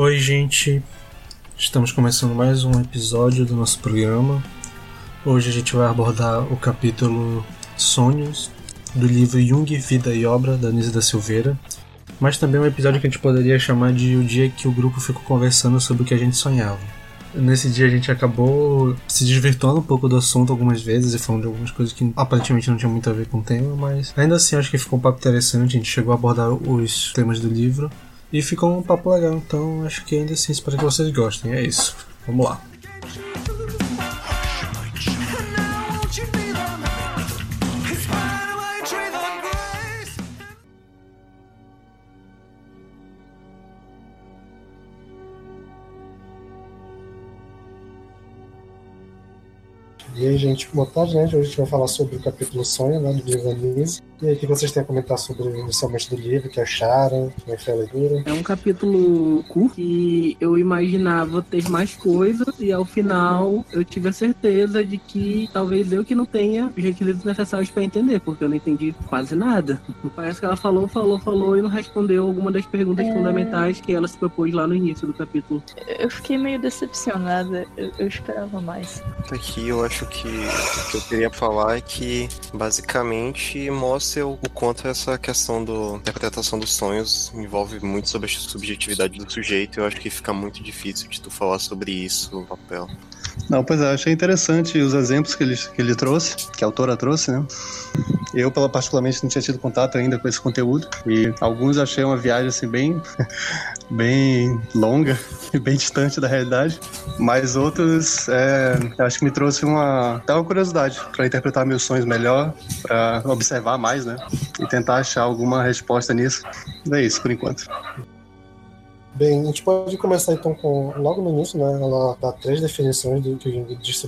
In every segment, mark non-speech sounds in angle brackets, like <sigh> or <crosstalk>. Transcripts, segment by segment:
Oi, gente. Estamos começando mais um episódio do nosso programa. Hoje a gente vai abordar o capítulo Sonhos do livro Jung, Vida e Obra da Nisa da Silveira, mas também um episódio que a gente poderia chamar de o dia que o grupo ficou conversando sobre o que a gente sonhava. Nesse dia a gente acabou se desvirtuando um pouco do assunto algumas vezes e falando de algumas coisas que aparentemente não tinham muito a ver com o tema, mas ainda assim acho que ficou um papo interessante, a gente chegou a abordar os temas do livro e ficou um papo legal, então acho que ainda assim espero que vocês gostem. É isso. Vamos lá. Aí, gente, boa tarde, né? Hoje a gente vai falar sobre o capítulo Sonho, né, do livro Anise. E aí, o que vocês têm a comentar sobre inicialmente do livro, o que acharam, como é que foi a leitura? É um capítulo curto e eu imaginava ter mais coisas e ao final eu tive a certeza de que talvez eu que não tenha os requisitos necessários para entender, porque eu não entendi quase nada. <laughs> Parece que ela falou, falou, falou e não respondeu alguma das perguntas é... fundamentais que ela se propôs lá no início do capítulo. Eu fiquei meio decepcionada, eu, eu esperava mais. Aqui eu acho que o que eu queria falar é que basicamente mostra o quanto essa questão da interpretação dos sonhos envolve muito sobre a subjetividade do sujeito. Eu acho que fica muito difícil de tu falar sobre isso no papel. Não, pois é, achei interessante os exemplos que ele, que ele trouxe, que a autora trouxe, né? Eu, particularmente, não tinha tido contato ainda com esse conteúdo e alguns achei uma viagem assim bem, <laughs> bem longa e <laughs> bem distante da realidade, mas outros é, acho que me trouxe uma, até uma curiosidade para interpretar meus sonhos melhor, para observar mais, né? E tentar achar alguma resposta nisso. É isso por enquanto. Bem, a gente pode começar então com, logo no início, né? Ela dá três definições do que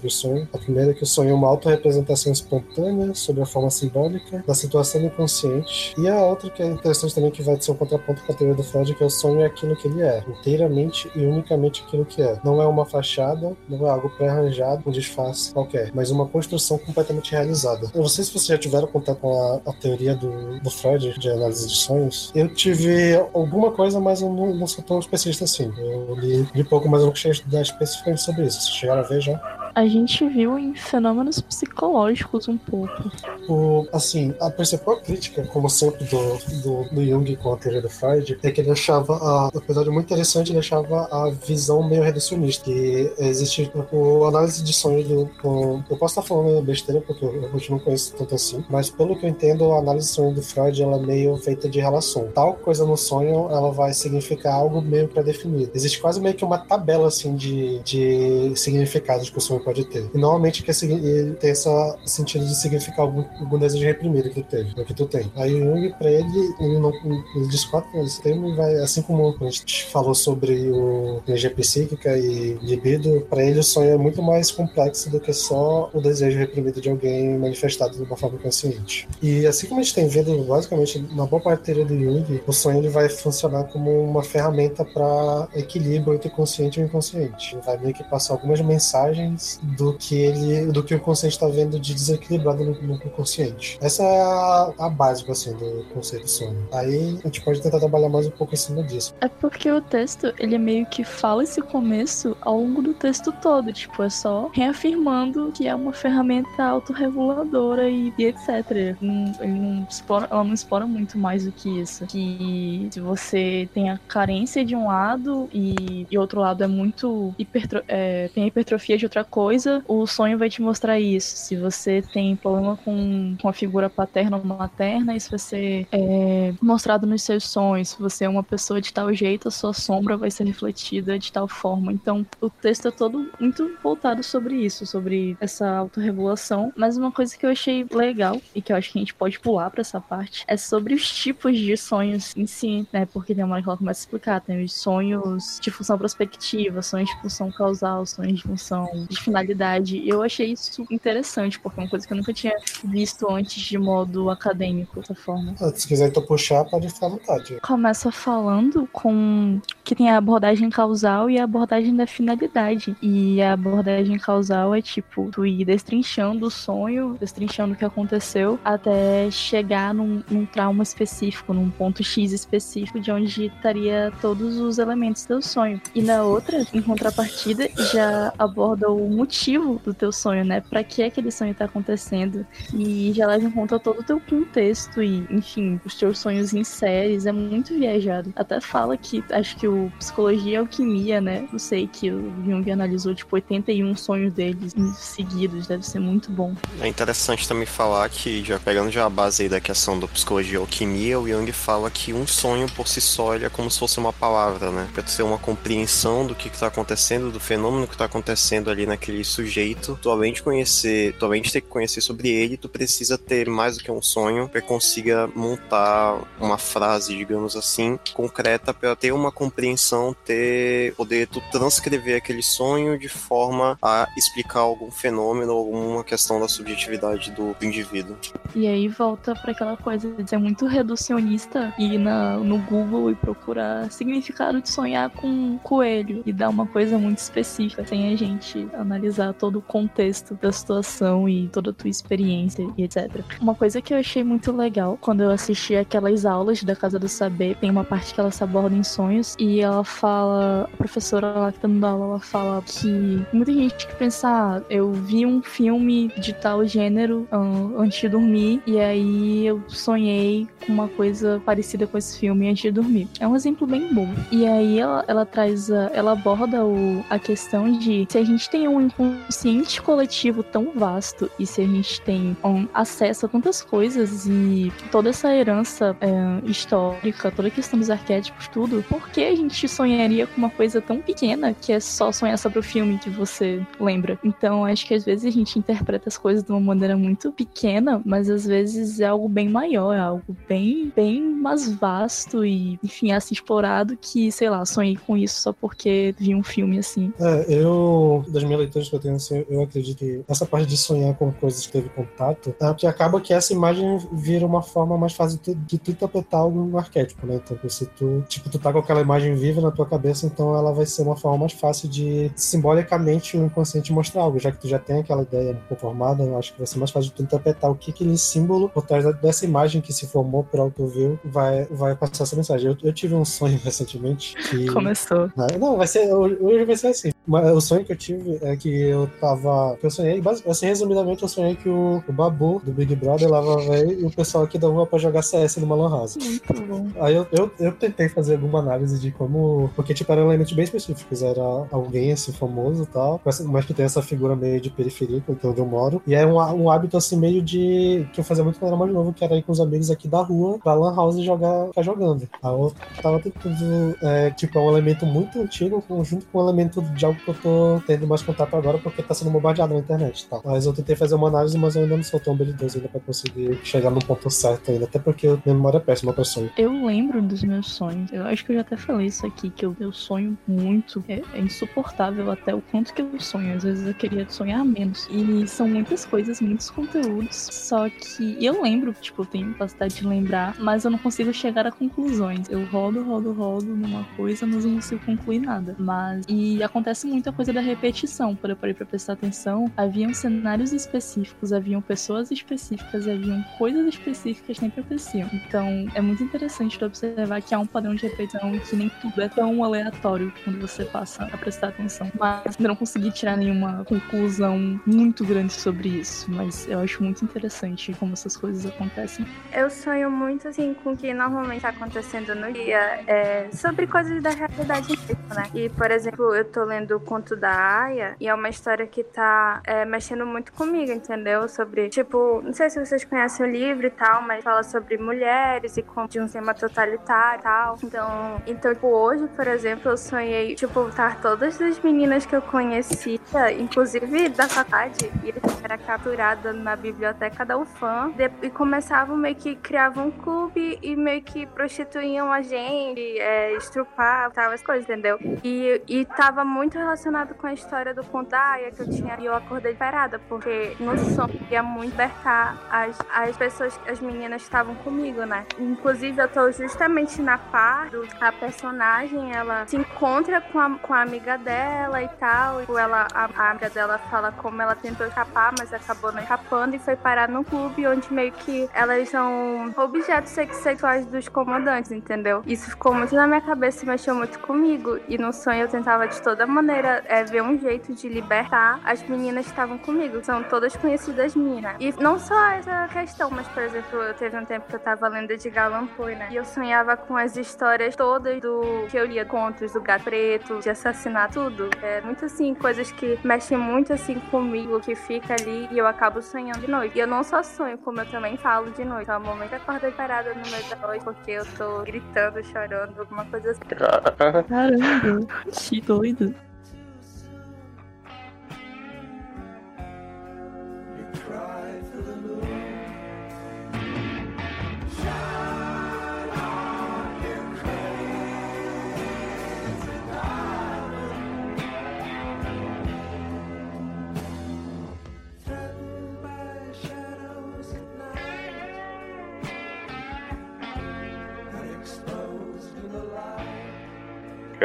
o sonho. A primeira é que o sonho é uma autorrepresentação espontânea sobre a forma simbólica da situação inconsciente. E a outra que é interessante também, que vai ser um contraponto com a teoria do Freud, que é o sonho é aquilo que ele é, inteiramente e unicamente aquilo que é. Não é uma fachada, não é algo pré-arranjado, um disfarce qualquer, mas uma construção completamente realizada. Eu não sei se vocês já tiveram contato com a, a teoria do, do Freud de análise de sonhos. Eu tive alguma coisa, mas eu não, não sou tão especialista assim. Eu li, li pouco, mas eu não cheguei a estudar especificamente sobre isso. Vocês chegaram a ver já? A gente viu em fenômenos psicológicos um pouco. O, assim, a principal crítica, como sempre, do, do, do Jung com a teoria do Freud, é que ele achava, a, apesar de muito interessante, ele achava a visão meio reducionista, que existe o análise de sonho do... Com, eu posso estar falando besteira, porque eu, eu não conheço tanto assim, mas pelo que eu entendo, a análise de sonho do Freud, ela é meio feita de relação. Tal coisa no sonho, ela vai significar algo meio pré-definido. Existe quase meio que uma tabela, assim, de, de significados que o sonho pode ter. E normalmente quer ele tem esse sentido de significar algum, algum desejo reprimido que tu teve, que tu tem. Aí Jung, pra ele, ele, não, ele com esse termo e vai, assim como a gente falou sobre o energia psíquica e libido, pra ele o sonho é muito mais complexo do que só o desejo reprimido de alguém manifestado de uma forma consciente. E assim como a gente tem vendo, basicamente, na boa parte do Jung, o sonho ele vai funcionar como uma ferramenta para equilíbrio entre consciente e inconsciente. Ele vai meio que passar algumas mensagens do que ele, do que o consciente está vendo de desequilibrado no, no, consciente. Essa é a, a básica assim do conceito de sono. Aí a gente pode tentar trabalhar mais um pouco em cima disso. É porque o texto ele meio que fala esse começo ao longo do texto todo, tipo é só reafirmando que é uma ferramenta autorreguladora e, e etc. Não, ele não explora, ela não explora muito mais do que isso. Que se você tem a carência de um lado e, e outro lado é muito hipertro, é, tem hipertrofia de outra coisa coisa, o sonho vai te mostrar isso. Se você tem problema com, com a figura paterna ou materna, isso vai ser é, mostrado nos seus sonhos. Se você é uma pessoa de tal jeito, a sua sombra vai ser refletida de tal forma. Então, o texto é todo muito voltado sobre isso, sobre essa autorregulação. Mas uma coisa que eu achei legal e que eu acho que a gente pode pular para essa parte é sobre os tipos de sonhos em si, né? Porque tem uma hora que ela começa a explicar, tem os sonhos de função prospectiva, sonhos de função causal, sonhos de função de finalidade. Eu achei isso interessante, porque é uma coisa que eu nunca tinha visto antes de modo acadêmico, dessa forma. Ah, se quiser então puxar, pode ficar à vontade. Começa falando com que tem a abordagem causal e a abordagem da finalidade. E a abordagem causal é tipo, tu ir destrinchando o sonho, destrinchando o que aconteceu, até chegar num, num trauma específico, num ponto X específico, de onde estaria todos os elementos do sonho. E na outra, em contrapartida, já aborda o motivo do teu sonho, né? Pra que aquele sonho tá acontecendo. E já leva em conta todo o teu contexto e, enfim, os teus sonhos em séries. É muito viajado. Até fala que, acho que o Psicologia e Alquimia, né? Não sei que o Jung analisou, tipo, 81 sonhos deles seguidos. Deve ser muito bom. É interessante também falar que, já pegando já a base aí da questão do Psicologia e Alquimia, o Jung fala que um sonho por si só é como se fosse uma palavra, né? Pra ter uma compreensão do que, que tá acontecendo, do fenômeno que tá acontecendo ali naquele sujeito, tu além de conhecer, tu além de ter que conhecer sobre ele, tu precisa ter mais do que um sonho para consiga montar uma frase, digamos assim, concreta para ter uma compreensão, ter poder tu transcrever aquele sonho de forma a explicar algum fenômeno, alguma questão da subjetividade do, do indivíduo. E aí volta para aquela coisa de ser muito reducionista e ir na, no Google e procurar significado de sonhar com um coelho e dar uma coisa muito específica, sem a gente analisar todo o contexto da situação e toda a tua experiência e etc. Uma coisa que eu achei muito legal quando eu assisti aquelas aulas da Casa do Saber, tem uma parte que ela se aborda em sonhos e ela fala, a professora lá que tá dando aula, ela fala que muita gente que pensa, ah, eu vi um filme de tal gênero uh, antes de dormir e aí eu sonhei com uma coisa parecida com esse filme antes de dormir. É um exemplo bem bom. E aí ela, ela traz, a, ela aborda o, a questão de se a gente tem um inconsciente coletivo tão vasto e se a gente tem um acesso a tantas coisas e toda essa herança é, histórica, toda a questão dos arquétipos, tudo, por que a gente sonharia com uma coisa tão pequena que é só sonhar sobre o filme que você lembra? Então acho que às vezes a gente interpreta as coisas de uma maneira muito pequena, mas às vezes é algo bem maior, é algo bem, bem mais vasto e, enfim, assim explorado que, sei lá, sonhei com isso só porque vi um filme assim. É, eu, das minhas leituras que eu tenho, assim, eu acredito que essa parte de sonhar com coisas que teve contato, é que acaba que essa imagem vira uma forma mais fácil de, de tu interpretar algum arquétipo, né? Então, se tu, tipo, tu tá com aquela imagem viva na tua cabeça, então ela vai ser uma forma mais fácil de simbolicamente o inconsciente mostrar algo, já que tu já tem aquela ideia formada, eu acho que vai ser mais fácil de tu interpretar o que aquele símbolo por trás dessa imagem que se formou por algo que tu viu vai, vai passar essa mensagem. Eu, eu tive um sonho <laughs> recentemente que... Começou. Não, vai ser, hoje vai ser assim. Mas o sonho que eu tive é que eu tava. Que eu sonhei, assim, resumidamente, eu sonhei que o, o Babu do Big Brother lá veio e o pessoal aqui da rua pra jogar CS numa Lan House. Muito bom. Aí eu, eu, eu, tentei fazer alguma análise de como. Porque, tipo, eram elementos bem específicos. Era alguém, assim, famoso e tal, mas que tem essa figura meio de periferia, que é onde eu moro. E é um, um hábito, assim, meio de. que eu fazia muito quando era mais novo, que era ir com os amigos aqui da rua pra Lan House e jogar, ficar jogando. Aí eu tava tentando. É, tipo, é um elemento muito antigo, junto com um elemento de algo que eu tô tendo mais contato agora porque tá sendo bombardeado na internet tá? Mas eu tentei fazer uma análise, mas eu ainda não sou tão habilidoso ainda pra conseguir chegar no ponto certo ainda. Até porque minha memória é péssima pra sonho. Eu lembro dos meus sonhos. Eu acho que eu já até falei isso aqui, que eu, eu sonho muito. É, é insuportável até o quanto que eu sonho. Às vezes eu queria sonhar menos. E são muitas coisas, muitos conteúdos. Só que eu lembro, tipo, eu tenho capacidade de lembrar, mas eu não consigo chegar a conclusões. Eu rodo, rodo, rodo numa coisa, mas não consigo concluir nada. Mas. E acontece muita coisa da repetição. Quando eu parei pra prestar atenção, haviam cenários específicos, haviam pessoas específicas, haviam coisas específicas que sempre aconteciam. Então, é muito interessante observar que há um padrão de repetição e que nem tudo é tão aleatório quando você passa a prestar atenção. Mas eu não consegui tirar nenhuma conclusão muito grande sobre isso, mas eu acho muito interessante como essas coisas acontecem. Eu sonho muito, assim, com o que normalmente está acontecendo no dia, é, sobre coisas da realidade mesmo, né? E, por exemplo, eu tô lendo o conto da Aya e é uma história que tá é, mexendo muito comigo, entendeu? Sobre, tipo, não sei se vocês conhecem o livro e tal, mas fala sobre mulheres e como de um tema totalitário e tal. Então, então tipo, hoje, por exemplo, eu sonhei, tipo, estar todas as meninas que eu conhecia, inclusive da faculdade, e era capturada na biblioteca da UFAM e começavam meio que criavam um clube e meio que prostituíam a gente, é, estrupar, tal, as coisas, entendeu? E, e tava muito relacionado com a história do conto da Aya que eu tinha e eu acordei parada, porque no sonho ia muito libertar as, as pessoas, as meninas estavam comigo, né? Inclusive, eu tô justamente na parte a personagem, ela se encontra com a, com a amiga dela e tal. E ela, a, a amiga dela fala como ela tentou escapar, mas acabou não escapando e foi parar num clube onde meio que elas são objetos sexuais dos comandantes, entendeu? Isso ficou muito na minha cabeça e mexeu muito comigo. E no sonho eu tentava de toda maneira é, ver um jeito de libertar as meninas que estavam comigo. São todas conhecidas minhas. E não só essa questão, mas, por exemplo, eu teve um tempo que eu tava lendo de Allan Poe, né? E eu sonhava com as histórias todas do que eu lia contos do gato preto, de assassinar tudo. É muito assim, coisas que mexem muito assim comigo, que fica ali e eu acabo sonhando de noite. E eu não só sonho, como eu também falo de noite. Então, no momento eu acordei parada no meio da noite porque eu tô gritando, chorando, alguma coisa assim. Caramba, que doido.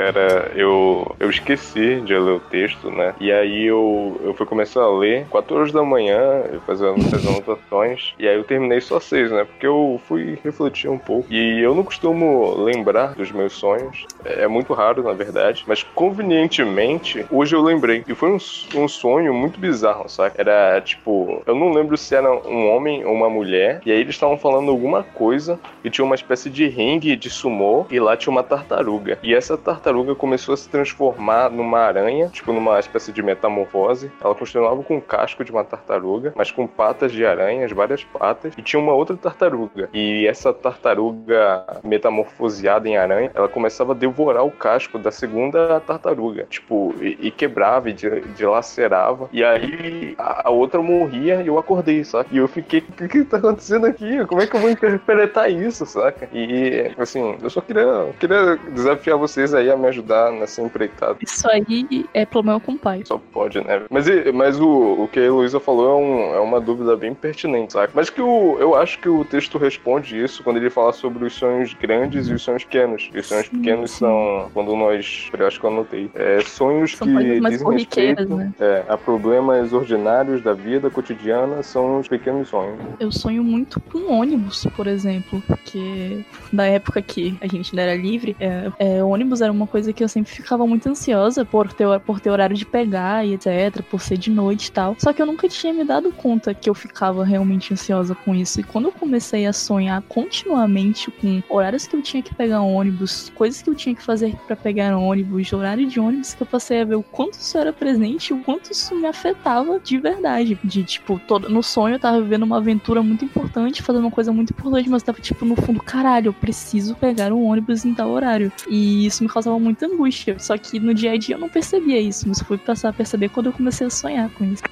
Cara, eu, eu esqueci de ler o texto, né? E aí eu, eu fui começar a ler 4 horas da manhã, fazendo as anotações, e aí eu terminei só 6, né? Porque eu fui refletir um pouco. E eu não costumo lembrar dos meus sonhos, é muito raro, na verdade, mas convenientemente, hoje eu lembrei. E foi um, um sonho muito bizarro, sabe? Era tipo, eu não lembro se era um homem ou uma mulher, e aí eles estavam falando alguma coisa, e tinha uma espécie de ringue de sumô, e lá tinha uma tartaruga. E essa tartaruga tartaruga começou a se transformar numa aranha, tipo numa espécie de metamorfose. Ela continuava com o casco de uma tartaruga, mas com patas de aranhas, várias patas, e tinha uma outra tartaruga. E essa tartaruga metamorfoseada em aranha, ela começava a devorar o casco da segunda tartaruga, tipo, e, e quebrava e dilacerava. E aí a, a, outra morria e eu acordei, saca? E eu fiquei, o que, que tá acontecendo aqui? Como é que eu vou interpretar isso, saca? E assim, eu só queria, queria desafiar vocês aí a me ajudar nessa empreitada. Isso aí é problema com o pai. Só pode, né? Mas, mas o, o que a Heloísa falou é, um, é uma dúvida bem pertinente, sabe? Mas que o, eu acho que o texto responde isso quando ele fala sobre os sonhos grandes e os sonhos pequenos. E os sonhos pequenos são, quando nós, eu acho que eu anotei, é, sonhos são que dizem respeito né? é, a problemas ordinários da vida cotidiana, são os pequenos sonhos. Eu sonho muito com ônibus, por exemplo, porque da época que a gente ainda era livre, é, é, ônibus era uma uma coisa que eu sempre ficava muito ansiosa por ter, por ter horário de pegar e etc, por ser de noite e tal. Só que eu nunca tinha me dado conta que eu ficava realmente ansiosa com isso. E quando eu comecei a sonhar continuamente com horários que eu tinha que pegar ônibus, coisas que eu tinha que fazer para pegar ônibus, horário de ônibus, que eu passei a ver o quanto isso era presente e o quanto isso me afetava de verdade. De tipo, todo, no sonho eu tava vivendo uma aventura muito importante, fazendo uma coisa muito importante, mas tava tipo no fundo, caralho, eu preciso pegar um ônibus em tal horário. E isso me causava muita angústia. Só que no dia a dia eu não percebia isso, mas fui passar a perceber quando eu comecei a sonhar com isso.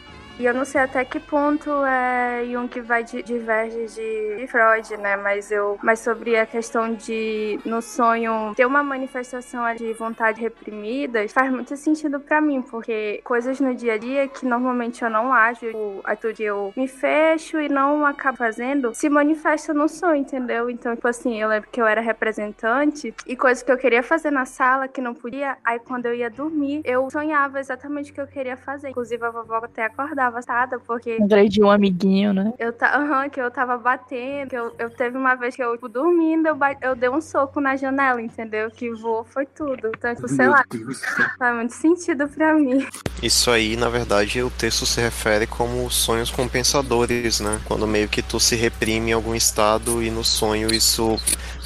E eu não sei até que ponto é, Jung vai diverge de, de Freud, né? Mas eu, mas sobre a questão de no sonho ter uma manifestação de vontade reprimida faz muito sentido para mim, porque coisas no dia a dia que normalmente eu não ajo, a tudo eu me fecho e não acabo fazendo, se manifesta no sonho, entendeu? Então, tipo assim, eu lembro que eu era representante e coisas que eu queria fazer na sala que não podia, aí quando eu ia dormir, eu sonhava exatamente o que eu queria fazer. Inclusive a vovó até acordava devastada, porque. De um amiguinho, né? Eu, ta... <laughs> uhum, que eu tava batendo. Que eu, eu teve uma vez que eu, tipo, dormindo, eu, ba... eu dei um soco na janela, entendeu? Que voou, foi tudo. Então, tipo, sei lá. Faz muito sentido pra mim. Isso aí, na verdade, o texto se refere como sonhos compensadores, né? Quando meio que tu se reprime em algum estado e no sonho isso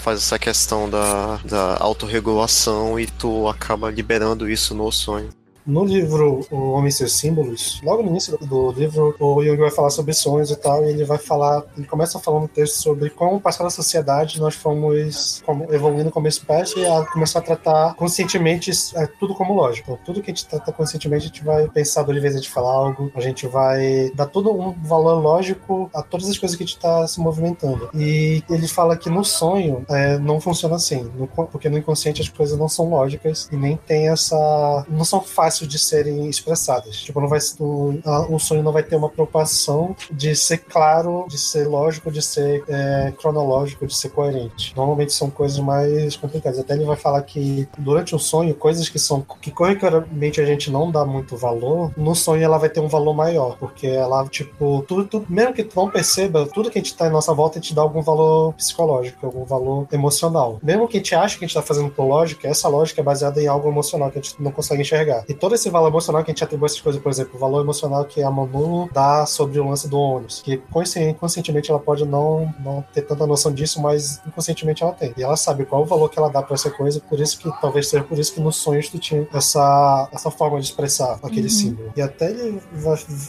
faz essa questão da, da autorregulação e tu acaba liberando isso no sonho. No livro O Homem e seus Símbolos, logo no início do livro, o Jung vai falar sobre sonhos e tal, e ele vai falar, ele começa falando no texto sobre como passar na sociedade nós fomos evoluindo como espécie a começar a tratar conscientemente é, tudo como lógico. Tudo que a gente trata conscientemente, a gente vai pensar duas vezes de falar algo, a gente vai dar todo um valor lógico a todas as coisas que a gente está se movimentando. E ele fala que no sonho é, não funciona assim, no, porque no inconsciente as coisas não são lógicas e nem tem essa. não são fáceis fáceis de serem expressadas. Tipo, não vai um, um sonho não vai ter uma preocupação de ser claro, de ser lógico, de ser é, cronológico, de ser coerente. Normalmente são coisas mais complicadas. Até ele vai falar que durante um sonho, coisas que são que corriqueiramente a gente não dá muito valor, no sonho ela vai ter um valor maior, porque ela, tipo, tudo, tudo mesmo que tu não perceba, tudo que a gente tá em nossa volta, a gente dá algum valor psicológico, algum valor emocional. Mesmo que a gente ache que a gente tá fazendo por lógica, essa lógica é baseada em algo emocional que a gente não consegue enxergar. E todo esse valor emocional que a gente atribui a essas coisas, por exemplo, o valor emocional que a Manu dá sobre o lance do ônibus, que conscientemente ela pode não, não ter tanta noção disso, mas inconscientemente ela tem. E ela sabe qual o valor que ela dá para essa coisa, por isso que talvez seja por isso que nos sonhos tu tinha essa, essa forma de expressar aquele uhum. símbolo. E até ele,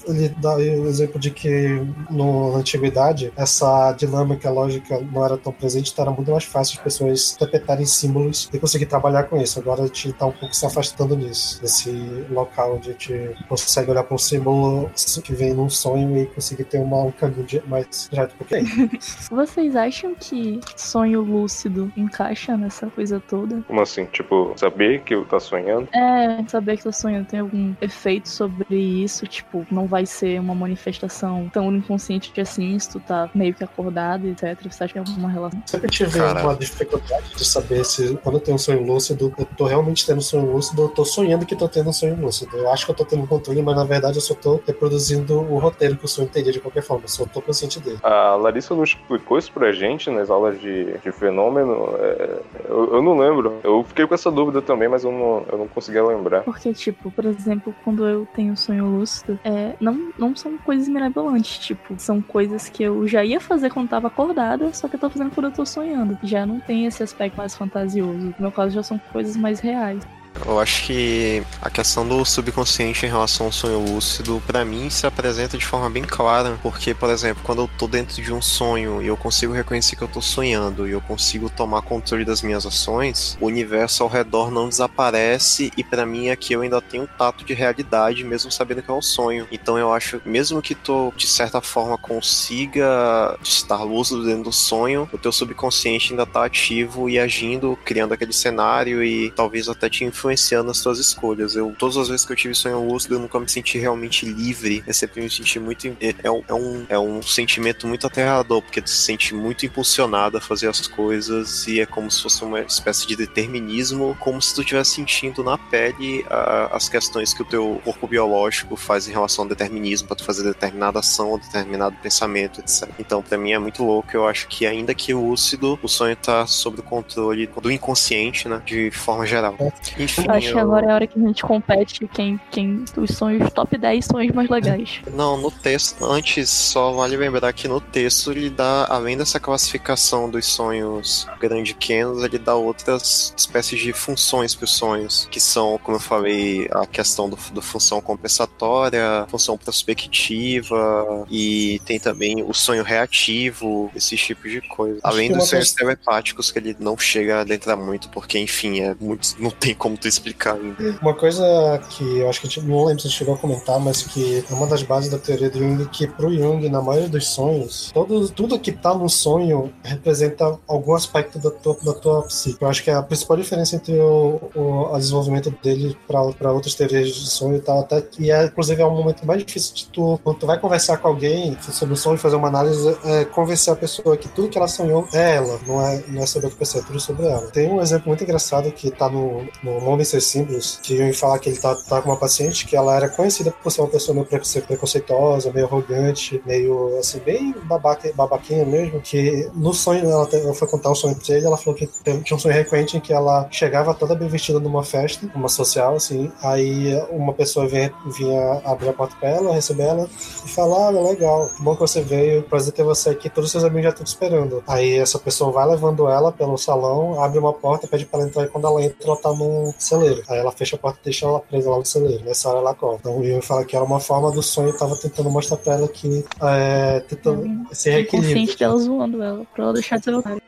ele dá o exemplo de que no, na antiguidade essa dinâmica lógica não era tão presente, então era muito mais fácil as pessoas interpretarem símbolos e conseguir trabalhar com isso. Agora a gente tá um pouco se afastando nisso, desse local onde a gente consegue olhar para um símbolo que vem num sonho e conseguir ter uma, um caminho mais direto pro <laughs> Vocês acham que sonho lúcido encaixa nessa coisa toda? Como assim? Tipo, saber que eu tá sonhando? É, saber que tá sonhando tem algum efeito sobre isso? Tipo, não vai ser uma manifestação tão inconsciente assim, se tu tá meio que acordado, etc. Você acha que é alguma relação? Sempre tive Cara. uma dificuldade de saber se quando eu tenho um sonho lúcido, eu tô realmente tendo um sonho lúcido, eu tô sonhando que tô tendo sonho lúcido. Eu acho que eu tô tendo um controle, mas na verdade eu só tô reproduzindo o roteiro que o sonho teria de qualquer forma. Eu só tô consciente dele. A Larissa não explicou isso pra gente nas aulas de, de fenômeno. É, eu, eu, não lembro. Eu fiquei com essa dúvida também, mas eu não, eu não conseguia lembrar. Porque, tipo, por exemplo, quando eu tenho sonho lúcido, é, não, não são coisas mirabolantes. Tipo, são coisas que eu já ia fazer quando tava acordada, só que eu tô fazendo quando eu tô sonhando. Já não tem esse aspecto mais fantasioso. No meu caso, já são coisas mais reais. Eu acho que a questão do subconsciente em relação ao sonho lúcido, para mim, se apresenta de forma bem clara, porque, por exemplo, quando eu tô dentro de um sonho e eu consigo reconhecer que eu tô sonhando e eu consigo tomar controle das minhas ações, o universo ao redor não desaparece e para mim aqui eu ainda tenho um tato de realidade, mesmo sabendo que é um sonho. Então eu acho, mesmo que tu de certa forma consiga estar lúcido dentro do sonho, o teu subconsciente ainda tá ativo e agindo, criando aquele cenário e talvez até te influenciando influenciando as suas escolhas. Eu, todas as vezes que eu tive sonho lúcido, eu nunca me senti realmente livre. Eu sempre me senti muito. É, é, um, é, um, é um sentimento muito aterrador, porque tu se sente muito impulsionado a fazer as coisas e é como se fosse uma espécie de determinismo, como se tu estivesse sentindo na pele a, as questões que o teu corpo biológico faz em relação ao determinismo, para tu fazer determinada ação ou determinado pensamento, etc. Então, para mim é muito louco. Eu acho que, ainda que lúcido, o sonho tá sob o controle do inconsciente, né? De forma geral. Enfim, enfim, Acho eu... que agora é a hora que a gente compete quem, quem os sonhos, top 10 sonhos mais legais. Não, no texto, antes, só vale lembrar que no texto ele dá, além dessa classificação dos sonhos grandes e pequenos, ele dá outras espécies de funções para os sonhos, que são, como eu falei, a questão do, do função compensatória, função prospectiva, e tem também o sonho reativo, esses tipos de coisa. Além dos sonhos telepáticos, que ele não chega a adentrar muito, porque, enfim, é muito, não tem como tu explicar ainda. Uma coisa que eu acho que não lembro se a gente chegou a comentar, mas que é uma das bases da teoria do Jung, que pro Jung, na maioria dos sonhos, todo, tudo que tá no sonho representa algum aspecto da tua, da tua psique. Eu acho que é a principal diferença entre o, o desenvolvimento dele para outras teorias de sonho e tal, até e é, inclusive, é um momento mais difícil de tu, quando tu vai conversar com alguém sobre o sonho fazer uma análise, é convencer a pessoa que tudo que ela sonhou é ela, não é, não é sobre o que pessoa, é tudo sobre ela. Tem um exemplo muito engraçado que tá no, no Homem Ser Símbolos, que iam falar que ele tá, tá com uma paciente que ela era conhecida por ser uma pessoa meio preconceituosa, meio arrogante, meio assim, bem babaca, babaquinha mesmo, que no sonho, ela, ela foi contar um sonho pra ele, ela falou que tinha um sonho recorrente em que ela chegava toda bem vestida numa festa, uma social, assim, aí uma pessoa vinha, vinha abrir a porta pra ela, receber ela e falar, ah, legal, que bom que você veio, prazer ter você aqui, todos os seus amigos já estão te esperando. Aí essa pessoa vai levando ela pelo salão, abre uma porta, pede pra ela entrar e quando ela entra, ela tá num celeiro. Aí ela fecha a porta e deixa ela presa lá no celeiro. Nessa hora ela corre. Então o Yui fala que era uma forma do sonho, tava tentando mostrar pra ela que é, tentando uhum. se reequilíbrio. Consciente dela zoando ela, pra ela deixar de ser otária.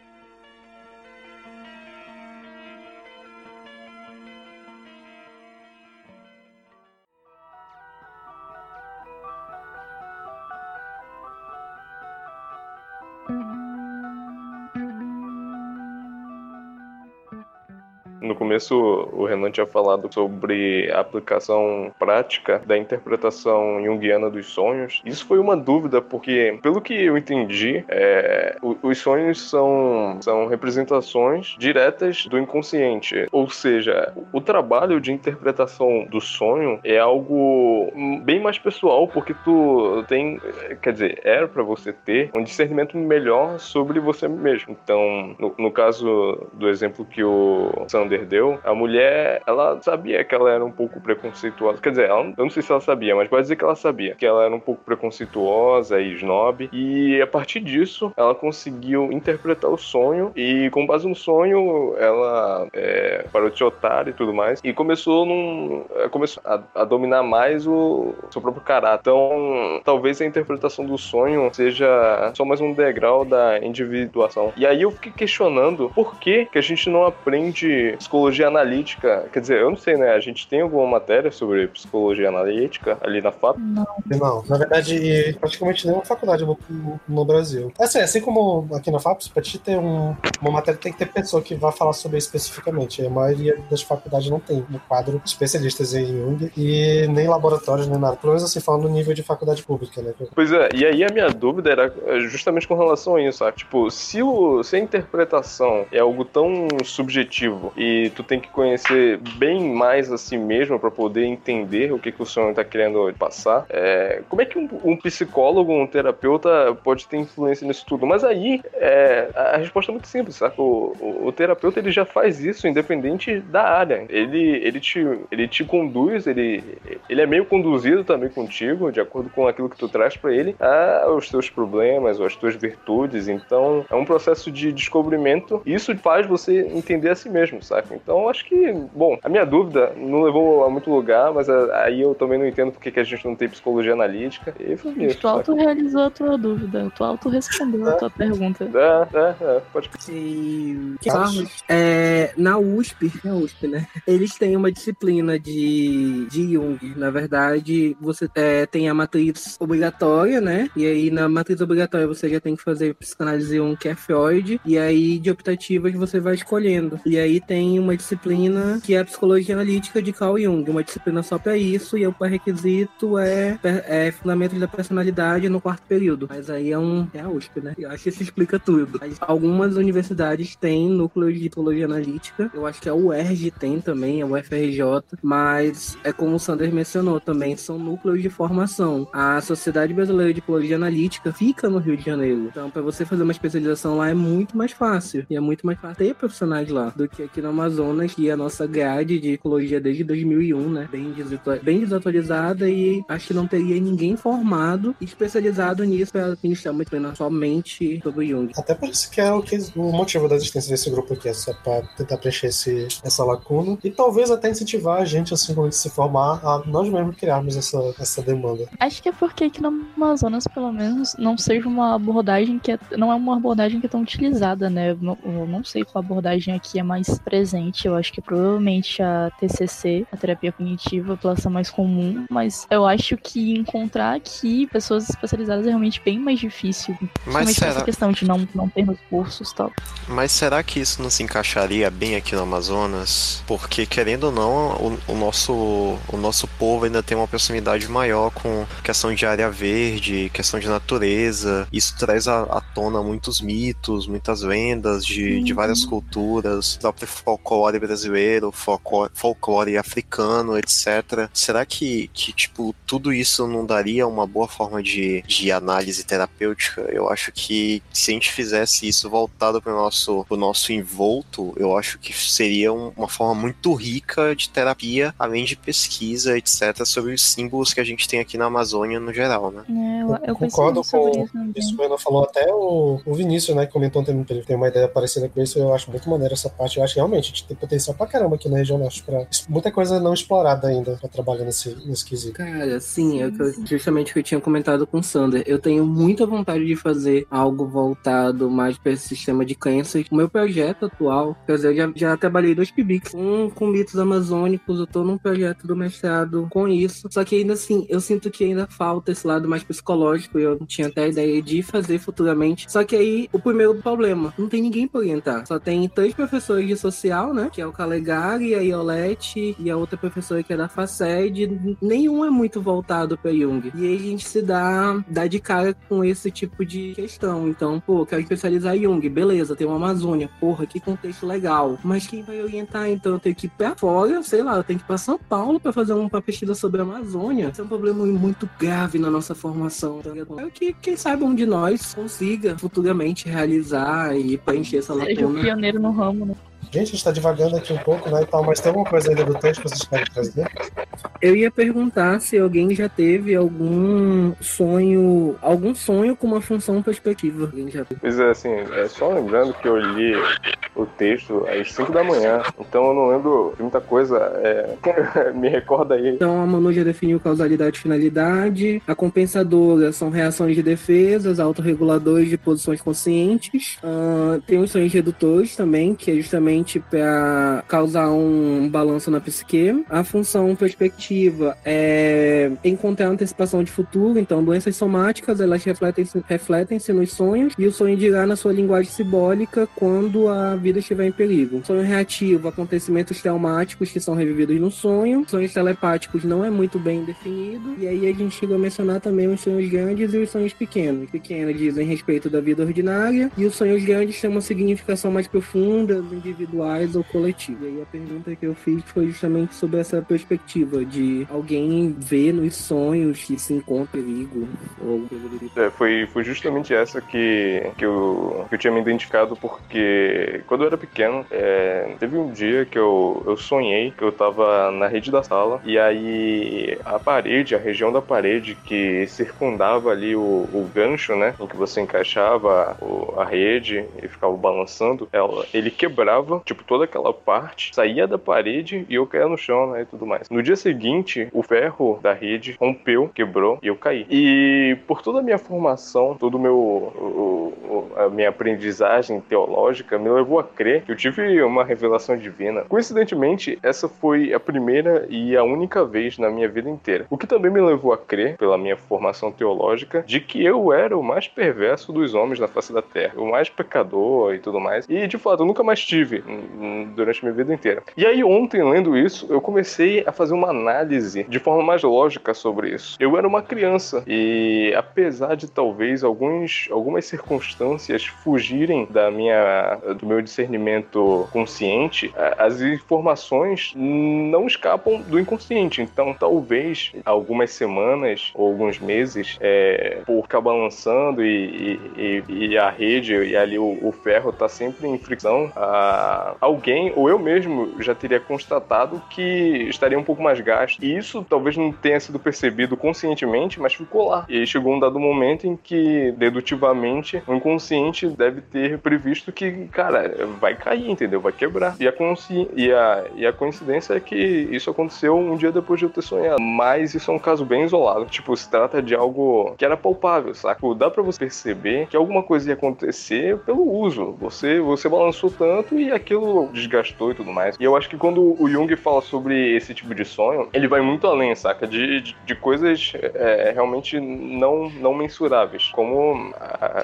Começo o Renan tinha falado sobre a aplicação prática da interpretação junguiana dos sonhos. Isso foi uma dúvida, porque, pelo que eu entendi, é, os sonhos são, são representações diretas do inconsciente. Ou seja, o trabalho de interpretação do sonho é algo bem mais pessoal, porque tu tem, quer dizer, era para você ter um discernimento melhor sobre você mesmo. Então, no, no caso do exemplo que o Sander deu, a mulher, ela sabia que ela era um pouco preconceituosa. Quer dizer, ela, eu não sei se ela sabia, mas pode dizer que ela sabia que ela era um pouco preconceituosa e snob. E a partir disso, ela conseguiu interpretar o sonho e, com base no sonho, ela é, parou de ser e tudo mais. E começou, num, é, começou a, a dominar mais o seu próprio caráter. Então, talvez a interpretação do sonho seja só mais um degrau da individuação. E aí eu fiquei questionando por que, que a gente não aprende psicologia analítica. Quer dizer, eu não sei, né? A gente tem alguma matéria sobre psicologia analítica ali na FAP? Não. Não, na verdade, praticamente nenhuma faculdade no, Brasil. Assim, assim como aqui na FAPES, pra te ter um, uma matéria, tem que ter pessoa que vá falar sobre especificamente. A maioria das faculdades não tem no quadro especialistas em Jung e nem laboratórios, nem nada. Pelo menos assim, falando no nível de faculdade pública, né? Pois é, e aí a minha dúvida era justamente com relação a isso, sabe? Tipo, se, o, se a interpretação é algo tão subjetivo e tu tem que conhecer bem mais a si mesmo para poder entender o que, que o sonho tá querendo passar, é, como é que um, um, psicólogo, um terapeuta pode ter influência nisso tudo? Mas aí é, a resposta é muito simples, sabe? O, o, o, terapeuta ele já faz isso independente da área. Ele, ele, te, ele te conduz, ele, ele é meio conduzido também contigo, de acordo com aquilo que tu traz para ele, aos teus problemas ou às tuas virtudes. Então é um processo de descobrimento. Isso faz você entender a si mesmo, sabe? Então acho que, bom, a minha dúvida não levou a muito lugar, mas aí eu também não entendo porque que a gente não tem psicologia analítica. E foi isso. Tu auto-realizou a tua dúvida, tu auto-respondeu é. a tua pergunta. É, é, é, pode e... Carlos, é, na USP, <laughs> na USP, né? Eles têm uma disciplina de, de Jung. Na verdade, você é, tem a matriz obrigatória, né? E aí na matriz obrigatória você já tem que fazer psicanálise Jung, que é Freud. E aí de optativas você vai escolhendo. E aí tem uma disciplina que é a psicologia analítica de Carl Jung, uma disciplina só para isso. E o pré-requisito é, é fundamentos da personalidade no quarto período. Mas aí é um é a USP, né? Eu acho que isso explica tudo. Mas algumas universidades têm núcleo de psicologia analítica. Eu acho que a UERJ tem também, a UFRJ. Mas é como o Sanders mencionou também, são núcleos de formação. A Sociedade Brasileira de Psicologia Analítica fica no Rio de Janeiro. Então, para você fazer uma especialização lá é muito mais fácil. E é muito mais fácil ter profissionais lá do que aqui no Amazonas, que a nossa grade de ecologia desde 2001, né? Bem, bem desatualizada e acho que não teria ninguém formado especializado nisso para ministrar uma disciplina somente sobre Jung. Até parece que é o, que, o motivo da existência desse grupo aqui, é só para tentar preencher esse, essa lacuna e talvez até incentivar a gente, assim, quando a gente se formar, a nós mesmos criarmos essa, essa demanda. Acho que é porque aqui no Amazonas, pelo menos, não seja uma abordagem que é, não é uma abordagem que é tão utilizada, né? Eu não, eu não sei qual abordagem aqui é mais presente. Eu acho que provavelmente a TCC, a terapia cognitiva, pela ser mais comum, mas eu acho que encontrar aqui pessoas especializadas é realmente bem mais difícil. Mas será... essa questão de não, não ter nos cursos tal. Mas será que isso não se encaixaria bem aqui no Amazonas? Porque, querendo ou não, o, o nosso, o nosso povo ainda tem uma proximidade maior com questão de área verde, questão de natureza. Isso traz à, à tona muitos mitos, muitas lendas de, uhum. de várias culturas, próprio folclore brasileiro, folclore, folclore africano, etc. Será que, que, tipo, tudo isso não daria uma boa forma de, de análise terapêutica? Eu acho que se a gente fizesse isso voltado para o nosso, pro nosso envolto, eu acho que seria um, uma forma muito rica de terapia, além de pesquisa, etc., sobre os símbolos que a gente tem aqui na Amazônia no geral, né? É, eu, eu concordo com isso, que o Ana falou, até o, o Vinícius, né, comentou também que ele tem uma ideia parecida com isso, eu acho muito maneiro essa parte, eu acho que realmente gente tem potencial pra caramba aqui na região norte, pra muita coisa não explorada ainda pra trabalhar nesse, nesse quesito. Cara, sim, é justamente o que eu tinha comentado com o Sander, eu tenho muita vontade de fazer algo voltado mais para esse sistema de crenças. O meu projeto atual, quer dizer, eu já, já trabalhei dois PIBICs, um com mitos amazônicos, eu tô num projeto do mestrado com isso, só que ainda assim, eu sinto que ainda falta esse lado mais psicológico teológico, eu tinha até a ideia de fazer futuramente. Só que aí, o primeiro problema, não tem ninguém pra orientar. Só tem três professores de social, né? Que é o Calegari, a Iolete e a outra professora que é da FACED. Nenhum é muito voltado pra Jung. E aí a gente se dá, dá de cara com esse tipo de questão. Então, pô, quero especializar em Jung. Beleza, tem uma Amazônia. Porra, que contexto legal. Mas quem vai orientar, então? Eu tenho que ir pra fora, sei lá, eu tenho que ir pra São Paulo pra fazer uma pesquisa sobre a Amazônia. Isso é um problema muito grave na nossa formação. Tá é que, quem sabe, um de nós consiga futuramente realizar e preencher essa lacuna. Seja o pioneiro no ramo, né? Gente, a gente tá divagando aqui um pouco, né, e tal, mas tem alguma coisa ainda do texto que vocês querem trazer? Eu ia perguntar se alguém já teve algum sonho, algum sonho com uma função perspectiva. Alguém já teve. Pois é, assim, é só lembrando que eu li o texto às 5 da manhã, então eu não lembro de muita coisa. é, <laughs> me recorda aí. Então a Manu já definiu causalidade e finalidade. A compensadora são reações de defesas, autorreguladores de posições conscientes. Ah, tem os sonhos redutores também, que é justamente para causar um balanço na psique. A função perspectiva é encontrar antecipação de futuro, então doenças somáticas elas refletem-se refletem nos sonhos e o sonho dirá na sua linguagem simbólica quando a vida estiver em perigo. Sonho reativo, acontecimentos traumáticos que são revividos no sonho. Sonhos telepáticos não é muito bem definido. E aí a gente chegou a mencionar também os sonhos grandes e os sonhos pequenos. Pequenos dizem respeito da vida ordinária e os sonhos grandes têm uma significação mais profunda do indivíduo individuais ou coletivos. E a pergunta que eu fiz foi justamente sobre essa perspectiva de alguém ver nos sonhos que se encontra perigo ou tipo. É, foi, foi justamente essa que, que, eu, que eu tinha me identificado porque quando eu era pequeno, é, teve um dia que eu, eu sonhei que eu tava na rede da sala e aí a parede, a região da parede que circundava ali o, o gancho, né, em que você encaixava o, a rede e ficava balançando, ela, ele quebrava tipo, toda aquela parte saía da parede e eu caía no chão, né, e tudo mais. No dia seguinte, o ferro da rede rompeu, quebrou e eu caí. E por toda a minha formação, todo meu o, o, a minha aprendizagem teológica me levou a crer que eu tive uma revelação divina. Coincidentemente, essa foi a primeira e a única vez na minha vida inteira. O que também me levou a crer, pela minha formação teológica, de que eu era o mais perverso dos homens na face da terra, o mais pecador e tudo mais. E de fato, eu nunca mais tive durante minha vida inteira. E aí, ontem, lendo isso, eu comecei a fazer uma análise de forma mais lógica sobre isso. Eu era uma criança e, apesar de talvez alguns, algumas circunstâncias fugirem da minha, do meu discernimento consciente, as informações não escapam do inconsciente. Então, talvez algumas semanas ou alguns meses, é, por ficar balançando e, e, e, a rede e ali o, o ferro tá sempre em fricção, a alguém, ou eu mesmo, já teria constatado que estaria um pouco mais gasto. E isso talvez não tenha sido percebido conscientemente, mas ficou lá. E chegou um dado momento em que, dedutivamente, o inconsciente deve ter previsto que, cara, vai cair, entendeu? Vai quebrar. E a, consci... e a, e a coincidência é que isso aconteceu um dia depois de eu ter sonhado. Mas isso é um caso bem isolado. Tipo, se trata de algo que era palpável, saca? Dá pra você perceber que alguma coisa ia acontecer pelo uso. Você, você balançou tanto e aquilo desgastou e tudo mais. E eu acho que quando o Jung fala sobre esse tipo de sonho, ele vai muito além, saca? De, de, de coisas é, realmente não, não mensuráveis. Como,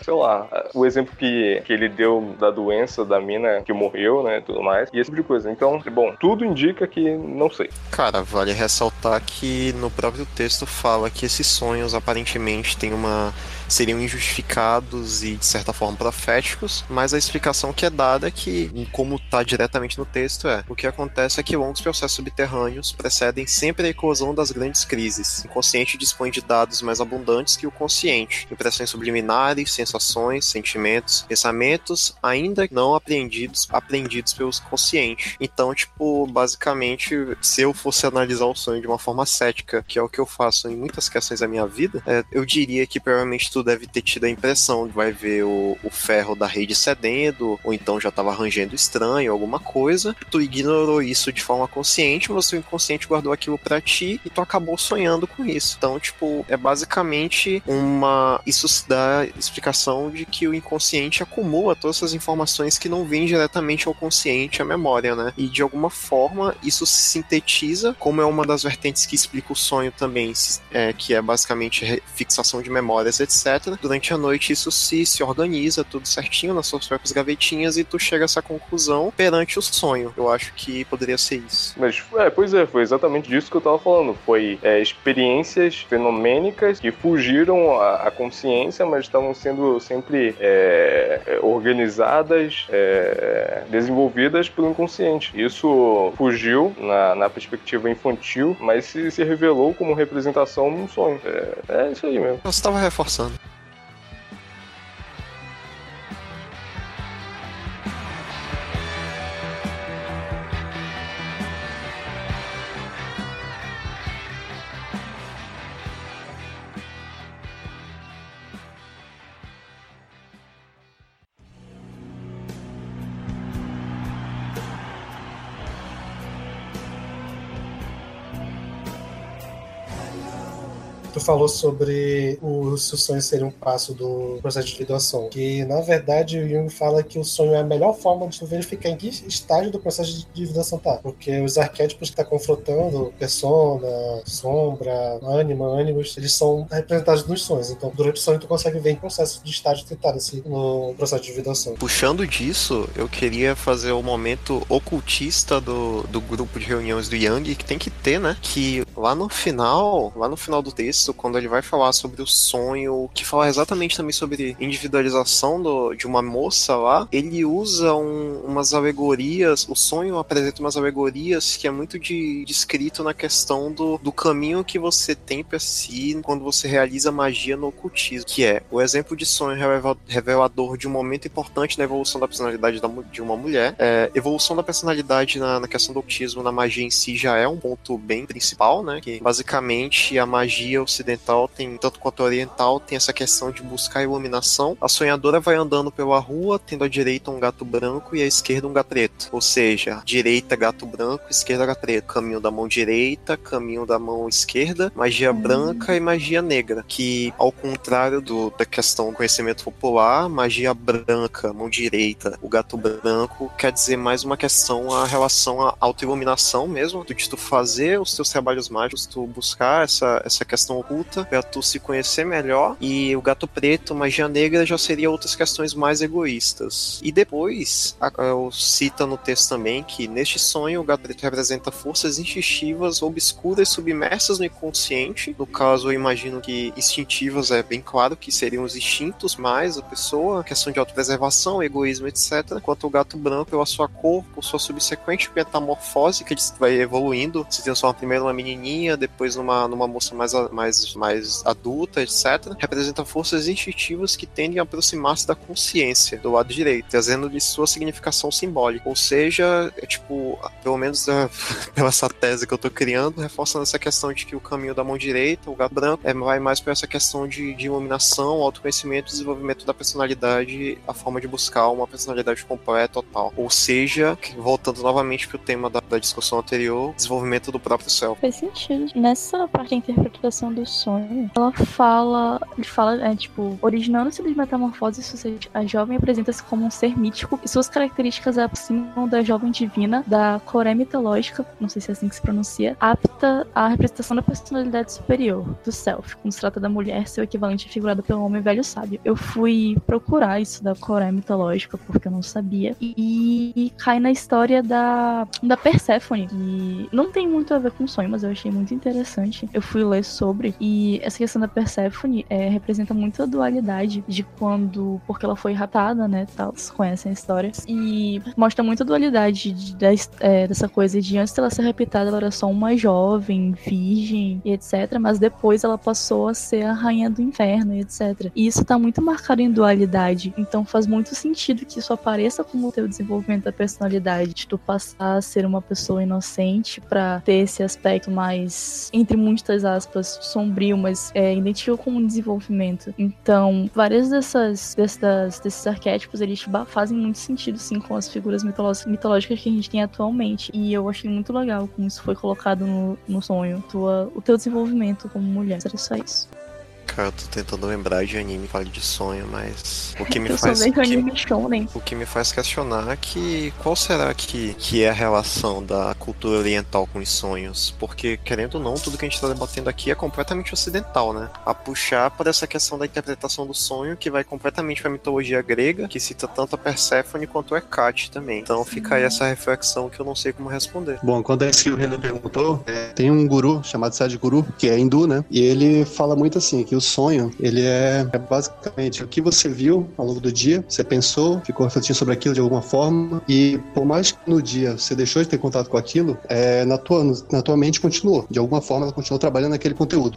sei lá, o exemplo que, que ele deu da doença da mina que morreu, né? Tudo mais. E esse tipo de coisa. Então, bom, tudo indica que não sei. Cara, vale ressaltar que no próprio texto fala que esses sonhos aparentemente têm uma seriam injustificados e de certa forma proféticos, mas a explicação que é dada é que, como está diretamente no texto, é o que acontece é que longos processos subterrâneos precedem sempre a eclosão das grandes crises. O inconsciente dispõe de dados mais abundantes que o consciente, impressões subliminares, sensações, sentimentos, pensamentos ainda não aprendidos, aprendidos pelo consciente. Então, tipo, basicamente, se eu fosse analisar o sonho de uma forma cética, que é o que eu faço em muitas questões da minha vida, é, eu diria que provavelmente tu deve ter tido a impressão, vai ver o, o ferro da rede cedendo, ou então já estava rangendo estranho, alguma coisa. Tu ignorou isso de forma consciente, mas o inconsciente guardou aquilo para ti e tu acabou sonhando com isso. Então, tipo, é basicamente uma. Isso dá explicação de que o inconsciente acumula todas essas informações que não desenvolver indiretamente ao consciente a memória, né? E de alguma forma isso se sintetiza, como é uma das vertentes que explica o sonho também, é, que é basicamente fixação de memórias, etc. Durante a noite isso se, se organiza tudo certinho nas suas próprias gavetinhas e tu chega a essa conclusão perante o sonho. Eu acho que poderia ser isso. Mas, é, pois é, foi exatamente disso que eu tava falando. Foi é, experiências fenomênicas que fugiram à, consciência, mas estavam sendo sempre é, é, organizadas, é, desenvolvidas pelo inconsciente. Isso fugiu na, na perspectiva infantil, mas se, se revelou como representação num sonho. É, é isso aí mesmo. Você estava reforçando. Tu falou sobre o, se o sonho seria um passo do processo de individuação. Que, na verdade, o Jung fala que o sonho é a melhor forma de tu verificar em que estágio do processo de individuação tá. Porque os arquétipos que tá confrontando, persona, sombra, ânima, ânimos, eles são representados nos sonhos. Então, durante o sonho, tu consegue ver em processo de estágio que tá nesse, no processo de individuação. Puxando disso, eu queria fazer o momento ocultista do, do grupo de reuniões do Yang, que tem que ter, né? Que lá no final, lá no final do texto, quando ele vai falar sobre o sonho, que fala exatamente também sobre individualização do, de uma moça lá, ele usa um, umas alegorias, o sonho apresenta umas alegorias que é muito de, descrito na questão do, do caminho que você tem para si quando você realiza magia no ocultismo, que é o exemplo de sonho revelador de um momento importante na evolução da personalidade da, de uma mulher. É, evolução da personalidade na, na questão do ocultismo, na magia em si, já é um ponto bem principal, né? Que basicamente a magia, ocidental tem, tanto quanto oriental, tem essa questão de buscar iluminação. A sonhadora vai andando pela rua, tendo à direita um gato branco e à esquerda um gato preto. Ou seja, direita gato branco, esquerda gato preto. Caminho da mão direita, caminho da mão esquerda, magia uhum. branca e magia negra. Que, ao contrário do, da questão do conhecimento popular, magia branca, mão direita, o gato branco, quer dizer mais uma questão a relação à autoiluminação mesmo, de tu fazer os teus trabalhos mágicos, tu buscar essa, essa questão oculta para tu se conhecer melhor. E o gato preto, magia negra, já seria outras questões mais egoístas. E depois, eu cita no texto também que neste sonho o gato preto representa forças instintivas, obscuras, submersas no inconsciente. No caso, eu imagino que instintivas é bem claro que seriam os instintos mais a pessoa, questão de autopreservação, egoísmo, etc. Enquanto o gato branco, pela sua cor, por sua subsequente metamorfose, que ele vai evoluindo, se transforma primeiro numa menininha, depois numa, numa moça mais, mais mais, adulta, etc., representa forças instintivas que tendem a aproximar-se da consciência do lado direito, trazendo-lhe sua significação simbólica. Ou seja, é tipo, pelo menos <laughs> pela essa tese que eu tô criando, reforçando essa questão de que o caminho da mão direita, o gato branco, é, vai mais para essa questão de, de iluminação, autoconhecimento, desenvolvimento da personalidade, a forma de buscar uma personalidade completa, total. Ou seja, voltando novamente pro tema da, da discussão anterior, desenvolvimento do próprio self. Faz sentido. Nessa parte da interpretação do sonho, ela fala, fala é, tipo, originando-se das metamorfoses, a jovem apresenta-se como um ser mítico e suas características aproximam da jovem divina, da coré mitológica, não sei se é assim que se pronuncia, apta à representação da personalidade superior, do self, quando se trata da mulher, seu equivalente figurado pelo homem velho sábio. Eu fui procurar isso da coré mitológica, porque eu não sabia, e, e cai na história da, da Perséfone, que não tem muito a ver com sonho, mas eu achei muito interessante. Eu fui ler sobre. E essa questão da Persephone é, representa muito a dualidade de quando. Porque ela foi raptada, né? Tal, vocês conhecem a história. E mostra muito a dualidade de, de, é, dessa coisa de antes dela ser raptada, ela era só uma jovem, virgem e etc. Mas depois ela passou a ser a rainha do inferno e etc. E isso tá muito marcado em dualidade. Então faz muito sentido que isso apareça como o teu desenvolvimento da personalidade. De tu passar a ser uma pessoa inocente para ter esse aspecto mais, entre muitas aspas, sombrio, mas é, identifica como um desenvolvimento. Então, várias dessas, dessas desses arquétipos, eles fazem muito sentido, sim, com as figuras mitológicas que a gente tem atualmente. E eu achei muito legal como isso foi colocado no, no sonho, tua, o teu desenvolvimento como mulher. Era só isso. Cara, eu tô tentando lembrar de anime que fala de sonho, mas o que me Eu só faz vejo o que, anime shonen. o que me faz questionar é que qual será que, que é a relação da cultura oriental com os sonhos? Porque querendo ou não, tudo que a gente tá debatendo aqui é completamente ocidental, né? A puxar por essa questão da interpretação do sonho que vai completamente pra mitologia grega, que cita tanto a Perséfone quanto o Hecate também. Então fica aí essa reflexão que eu não sei como responder. Bom, quando é isso que o Renan perguntou, é, tem um guru chamado Sadhguru, que é hindu, né? E ele fala muito assim, que o sonho, ele é, é basicamente o que você viu ao longo do dia, você pensou, ficou refletindo sobre aquilo de alguma forma, e por mais que no dia você deixou de ter contato com aquilo, é, na, tua, na tua mente continuou. De alguma forma ela continuou trabalhando naquele conteúdo.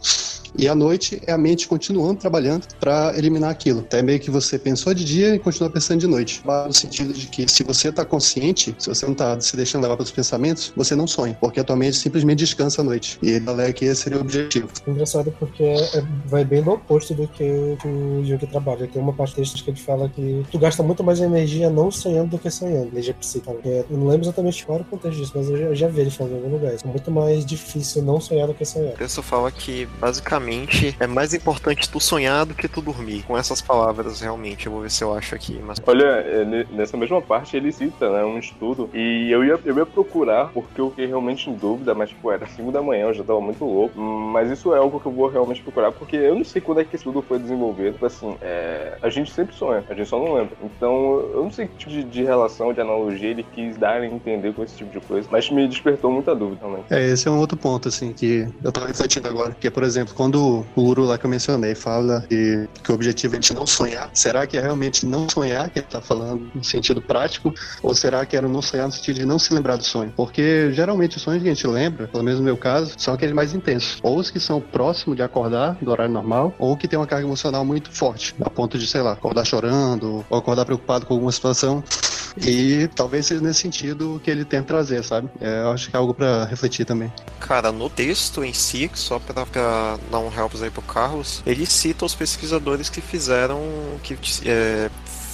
E à noite é a mente continuando trabalhando para eliminar aquilo. Até meio que você pensou de dia e continua pensando de noite. No sentido de que se você tá consciente, se você não tá se deixando levar pelos pensamentos, você não sonha, porque a tua mente simplesmente descansa à noite. E falei que esse seria o objetivo. Engraçado porque é- vai bem do oposto do que o Yugi trabalha. Tem uma parte texto que ele fala que tu gasta muito mais energia não sonhando do que sonhando, energia psíquica. É, Eu não lembro exatamente qual era o contexto disso, mas eu já, eu já vi ele falando em algum lugar. É muito mais difícil não sonhar do que sonhar. O texto fala que basicamente é mais importante tu sonhar do que tu dormir. Com essas palavras, realmente, eu vou ver se eu acho aqui. Mas Olha, é, ne- nessa mesma parte ele cita, né, um estudo, e eu ia, eu ia procurar, porque eu fiquei realmente em dúvida, mas, tipo, era 5 da manhã, eu já tava muito louco, mas isso é algo que eu vou realmente procurar, porque eu não sei quando é que esse estudo foi desenvolvido, assim, é, a gente sempre sonha, a gente só não lembra. Então, eu não sei que tipo de, de relação, de analogia ele quis dar a entender com esse tipo de coisa, mas me despertou muita dúvida também. É, esse é um outro ponto, assim, que eu tava refletindo agora. Que é, por exemplo, quando o guru lá que eu mencionei fala que, que o objetivo é de não sonhar, será que é realmente não sonhar que ele tá falando no sentido prático? Ou será que era não sonhar no sentido de não se lembrar do sonho? Porque geralmente os sonhos que a gente lembra, pelo menos no meu caso, são aqueles mais intensos. Ou os que são próximos de acordar, do horário normal, ou que tem uma carga emocional muito forte, a ponto de, sei lá, acordar chorando, ou acordar preocupado com alguma situação. E talvez seja nesse sentido que ele tenta trazer, sabe? É, eu acho que é algo pra refletir também. Cara, no texto em si, só pra, pra dar um help aí pro Carlos, ele cita os pesquisadores que fizeram, que é,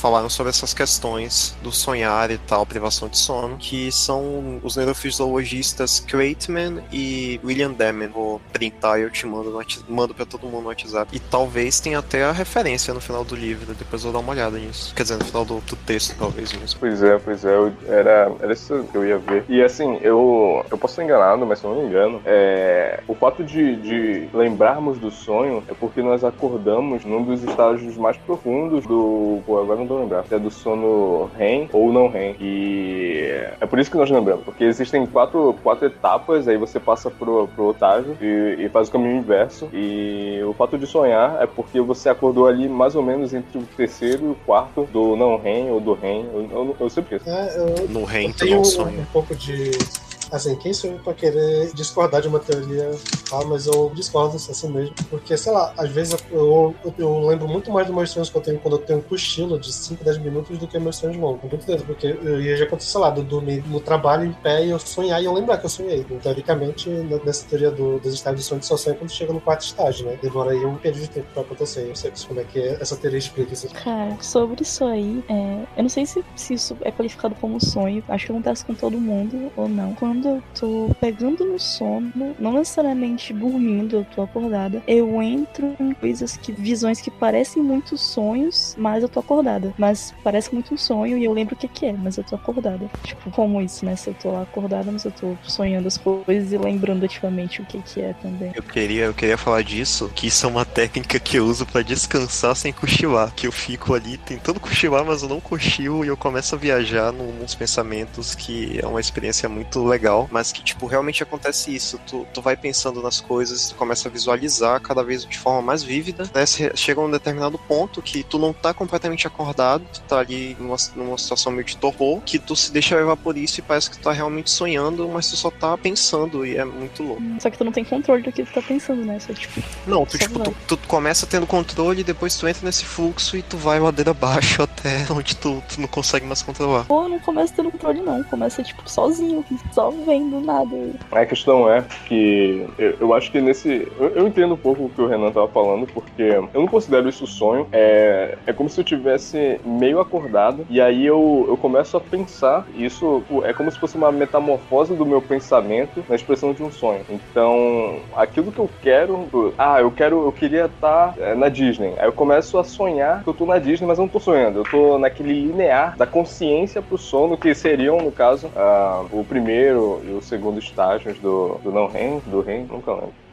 falaram sobre essas questões do sonhar e tal, privação de sono, que são os neurofisiologistas Craitman e William Demen. Vou printar e eu te mando, mando pra todo mundo no WhatsApp. E talvez tenha até a referência no final do livro, depois eu vou dar uma olhada nisso. Quer dizer, no final do, do texto, talvez mesmo. Pois é, pois é, eu- era, era isso que eu ia ver. E assim, eu, eu posso estar enganado, mas se eu não me engano, é, o fato de, de lembrarmos do sonho é porque nós acordamos num dos estágios mais profundos do. Pô, agora não lembrando. É do sono REM ou não REM. E é por isso que nós lembramos, porque existem quatro, quatro etapas, aí você passa pro, pro Otávio e, e faz o caminho inverso. E o fato de sonhar é porque você acordou ali mais ou menos entre o terceiro e o quarto do não REM ou do REM. Eu, eu, eu sempre esqueço. É, eu, No REM, tu não um, sonha. um pouco de. Assim, quem sou eu pra querer discordar de uma teoria, tá? Mas eu discordo assim mesmo. Porque, sei lá, às vezes eu, eu, eu lembro muito mais dos meus sonhos que eu tenho quando eu tenho um cochilo de 5, 10 minutos do que meus sonhos longos. Com certeza, porque eu já acontecer, sei lá, eu dormir no trabalho em pé e eu sonhar e eu lembrar que eu sonhei. Então, teoricamente, ne- nessa teoria do, dos estágios de sonho, só sonha quando chega no quarto estágio, né? Demora aí um período de tempo pra acontecer. Eu sei como é que é- essa teoria explica isso. Cara, sobre isso aí, é, eu não sei se, se isso é qualificado como sonho. Acho que acontece com todo mundo ou não. Quando eu tô pegando no sono, não necessariamente dormindo, eu tô acordada, eu entro em coisas que. visões que parecem muito sonhos, mas eu tô acordada. Mas parece muito um sonho e eu lembro o que, que é, mas eu tô acordada. Tipo, como isso, né? Se eu tô acordada, mas eu tô sonhando as coisas e lembrando ativamente o que, que é também. Eu queria, eu queria falar disso, que isso é uma técnica que eu uso pra descansar sem cochilar. Que eu fico ali tentando cochilar, mas eu não cochilo e eu começo a viajar num- nos pensamentos que é uma experiência muito legal, mas que, tipo, realmente acontece isso. Tu, tu vai pensando nas coisas, tu começa a visualizar cada vez de forma mais vívida, né? Chega a um determinado ponto que tu não tá completamente acordado, tu tá ali numa, numa situação meio de torpor, que tu se deixa levar por isso e parece que tu tá realmente sonhando, mas tu só tá pensando e é muito louco. Só que tu não tem controle do que tu tá pensando, né? Só tipo. Não, tu, tipo, tu, tu começa tendo controle, depois tu entra nesse fluxo e tu vai ladeira abaixo <laughs> até onde tu, tu não consegue mais controlar. Eu não começa tendo controle, não. Começa, tipo, sozinho. Só vem do nada. A questão é que eu, eu acho que nesse. Eu, eu, entendo um pouco o que o Renan tava falando, porque eu não considero isso sonho. É, é como se eu tivesse meio acordado e aí eu, eu começo a pensar. Isso é como se fosse uma metamorfose do meu pensamento na expressão de um sonho. Então, aquilo que eu quero. Ah, eu quero. Eu queria estar é, na Disney. Aí eu começo a sonhar que eu tô na Disney, mas eu não tô sonhando. Eu tô naquele linear da consciência pro sono, que seriam, no caso, uh, o primeiro e o segundo estágios do, do não reino, do reino, nunca lembro.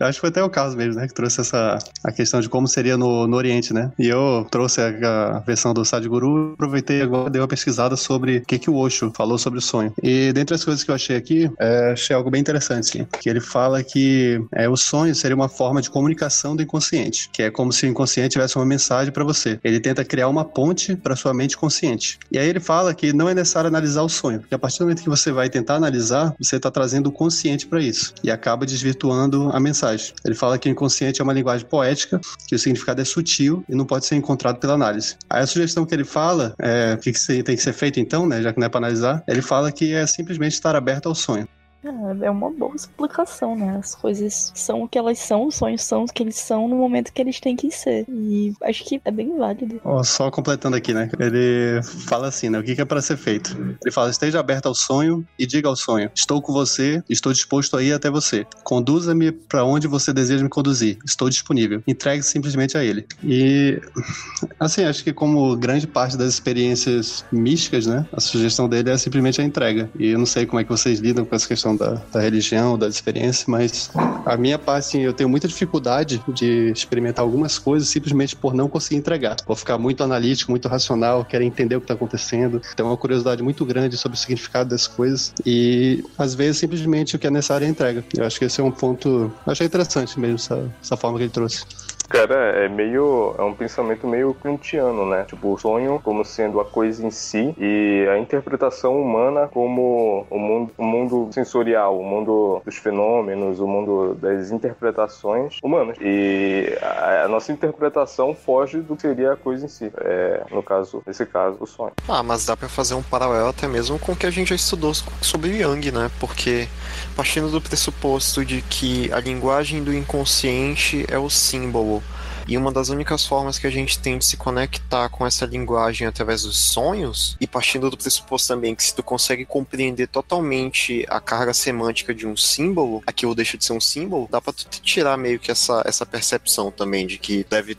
Eu acho que foi até o caso mesmo, né? Que trouxe essa a questão de como seria no, no Oriente, né? E eu trouxe a, a versão do Sadhguru, aproveitei agora dei uma pesquisada sobre o que, que o Osho falou sobre o sonho. E dentre as coisas que eu achei aqui, é, achei algo bem interessante, sim, que ele fala que é, o sonho seria uma forma de comunicação do inconsciente, que é como se o inconsciente tivesse uma mensagem para você. Ele tenta criar uma ponte para sua mente consciente. E aí ele fala que não é necessário analisar o sonho, porque a partir do momento que você vai tentar analisar, você está trazendo o consciente para isso e acaba desvirtuando a mensagem Ele fala que o inconsciente é uma linguagem poética, que o significado é sutil e não pode ser encontrado pela análise. Aí a sugestão que ele fala, é, o que, que tem que ser feito então, né, já que não é para analisar, ele fala que é simplesmente estar aberto ao sonho. É, é uma boa explicação, né? As coisas são o que elas são, os sonhos são o que eles são no momento que eles têm que ser. E acho que é bem válido. Oh, só completando aqui, né? Ele fala assim, né? O que é para ser feito? Ele fala: esteja aberto ao sonho e diga ao sonho: estou com você, estou disposto a ir até você. Conduza-me para onde você deseja me conduzir. Estou disponível. Entregue simplesmente a ele. E assim, acho que como grande parte das experiências místicas, né? A sugestão dele é simplesmente a entrega. E eu não sei como é que vocês lidam com essa questão questão da, da religião, da experiência, mas a minha parte, assim, eu tenho muita dificuldade de experimentar algumas coisas simplesmente por não conseguir entregar. Vou ficar muito analítico, muito racional, querer entender o que está acontecendo, tenho uma curiosidade muito grande sobre o significado das coisas e às vezes simplesmente o que é necessário é entrega. Eu acho que esse é um ponto, eu achei interessante mesmo essa, essa forma que ele trouxe. Cara, é meio. É um pensamento meio kantiano, né? Tipo, o sonho como sendo a coisa em si e a interpretação humana como o mundo, o mundo sensorial, o mundo dos fenômenos, o mundo das interpretações humanas. E a, a nossa interpretação foge do que seria a coisa em si. É, no caso, nesse caso, o sonho. Ah, mas dá para fazer um paralelo até mesmo com o que a gente já estudou sobre Yang, né? Porque partindo do pressuposto de que a linguagem do inconsciente é o símbolo e uma das únicas formas que a gente tem de se conectar com essa linguagem através dos sonhos, e partindo do pressuposto também que se tu consegue compreender totalmente a carga semântica de um símbolo, aquilo deixa de ser um símbolo, dá pra tu tirar meio que essa, essa percepção também de que deve.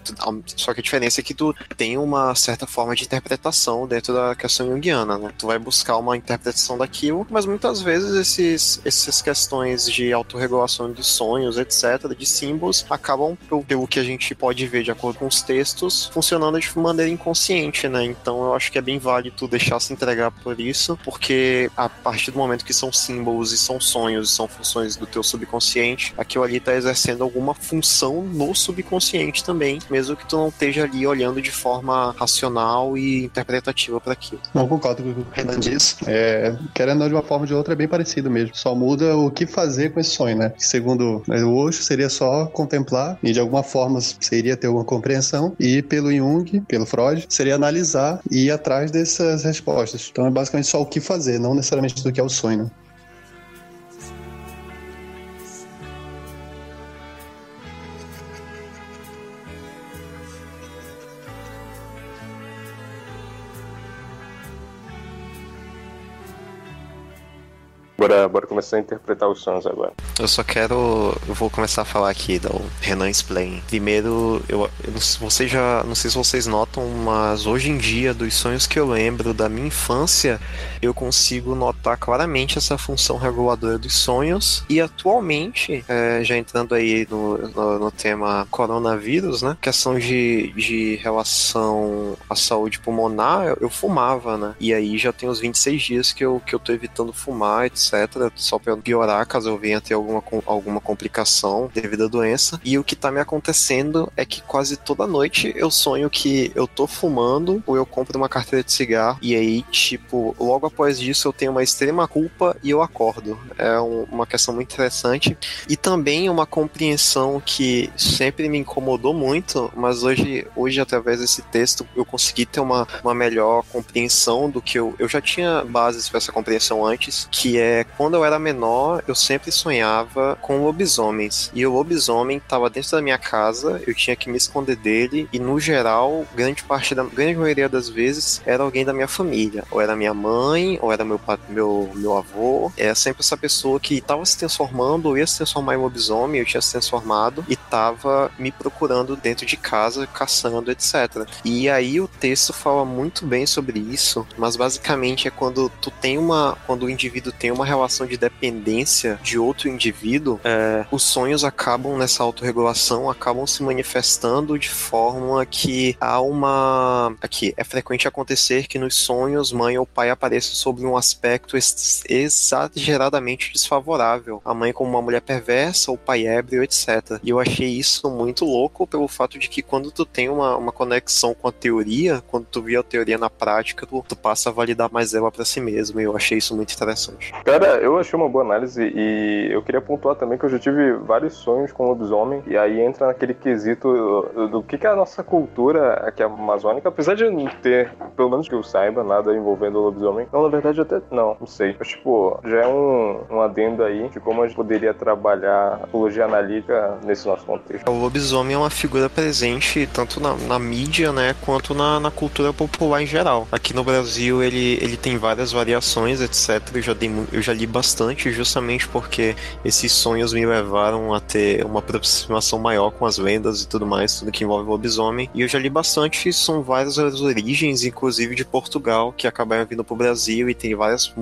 Só que a diferença é que tu tem uma certa forma de interpretação dentro da questão junguiana, né? Tu vai buscar uma interpretação daquilo, mas muitas vezes esses, essas questões de autorregulação de sonhos, etc., de símbolos, acabam pelo que a gente pode pode ver de acordo com os textos, funcionando de maneira inconsciente, né? Então eu acho que é bem válido deixar se entregar por isso, porque a partir do momento que são símbolos e são sonhos e são funções do teu subconsciente, aquilo ali tá exercendo alguma função no subconsciente também, mesmo que tu não esteja ali olhando de forma racional e interpretativa para aquilo. Não concordo com o que Renan disse. É, querendo de uma forma ou de outra é bem parecido mesmo. Só muda o que fazer com esse sonho, né? Segundo o Osho, seria só contemplar e de alguma forma seria ter uma compreensão, e pelo Jung, pelo Freud, seria analisar e ir atrás dessas respostas. Então é basicamente só o que fazer, não necessariamente do que é o sonho. Bora, bora começar a interpretar os sons agora. Eu só quero. Eu vou começar a falar aqui do Renan Explain. Primeiro, eu, eu vocês já. Não sei se vocês notam, mas hoje em dia, dos sonhos que eu lembro da minha infância, eu consigo notar claramente essa função reguladora dos sonhos. E atualmente, é, já entrando aí no, no, no, tema coronavírus, né? Questão de, de relação à saúde pulmonar, eu, eu fumava, né? E aí já tem uns 26 dias que eu, que eu tô evitando fumar, etc só pra piorar caso eu venha ter algum alguma, alguma complicação devido à doença. E o que tá me acontecendo é que quase toda noite eu sonho que eu tô fumando ou eu compro uma carteira de cigarro e aí, tipo, logo após isso eu tenho uma extrema culpa e eu acordo. É um, uma questão muito interessante. E também uma compreensão que sempre me incomodou muito, mas hoje, hoje através desse texto, eu consegui ter uma, uma melhor compreensão do que eu, eu já tinha bases para essa compreensão antes, que é quando eu era menor, eu sempre sonhava com lobisomens. E o lobisomem estava dentro da minha casa, eu tinha que me esconder dele, e no geral, grande parte da grande maioria das vezes era alguém da minha família, ou era minha mãe, ou era meu meu meu avô, é sempre essa pessoa que estava se transformando, ou ia se transformar em lobisomem, eu tinha se transformado e estava me procurando dentro de casa, caçando, etc. E aí o texto fala muito bem sobre isso, mas basicamente é quando tu tem uma, quando o indivíduo tem uma relação de dependência de outro indivíduo, é, os sonhos acabam nessa autorregulação, acabam se manifestando de forma que há uma, aqui é frequente acontecer que nos sonhos mãe ou pai apareçam sobre um aspecto exageradamente desfavorável, a mãe como uma mulher perversa, o pai ébrio, etc. E eu achei isso muito louco pelo fato de que quando tu tem uma, uma conexão com a teoria, quando tu vê a teoria na prática, tu, tu passa a validar mais ela para si mesmo. E eu achei isso muito interessante. Cara, eu achei uma boa análise e eu queria pontuar também que eu já tive vários sonhos com lobisomem, e aí entra naquele quesito do que, que é a nossa cultura aqui amazônica, apesar de não ter, pelo menos que eu saiba, nada envolvendo o lobisomem. Não, na verdade, até não, não sei. Mas, tipo, já é um, um adendo aí de como a gente poderia trabalhar a psicologia analítica nesse nosso contexto. O lobisomem é uma figura presente tanto na, na mídia, né, quanto na, na cultura popular em geral. Aqui no Brasil ele, ele tem várias variações, etc. Eu já, dei, eu já li bastante justamente porque esses sonhos me levaram a ter uma aproximação maior com as lendas e tudo mais, tudo que envolve o lobisomem. E eu já li bastante, são várias as origens, inclusive de Portugal, que acabaram vindo pro Brasil e tem várias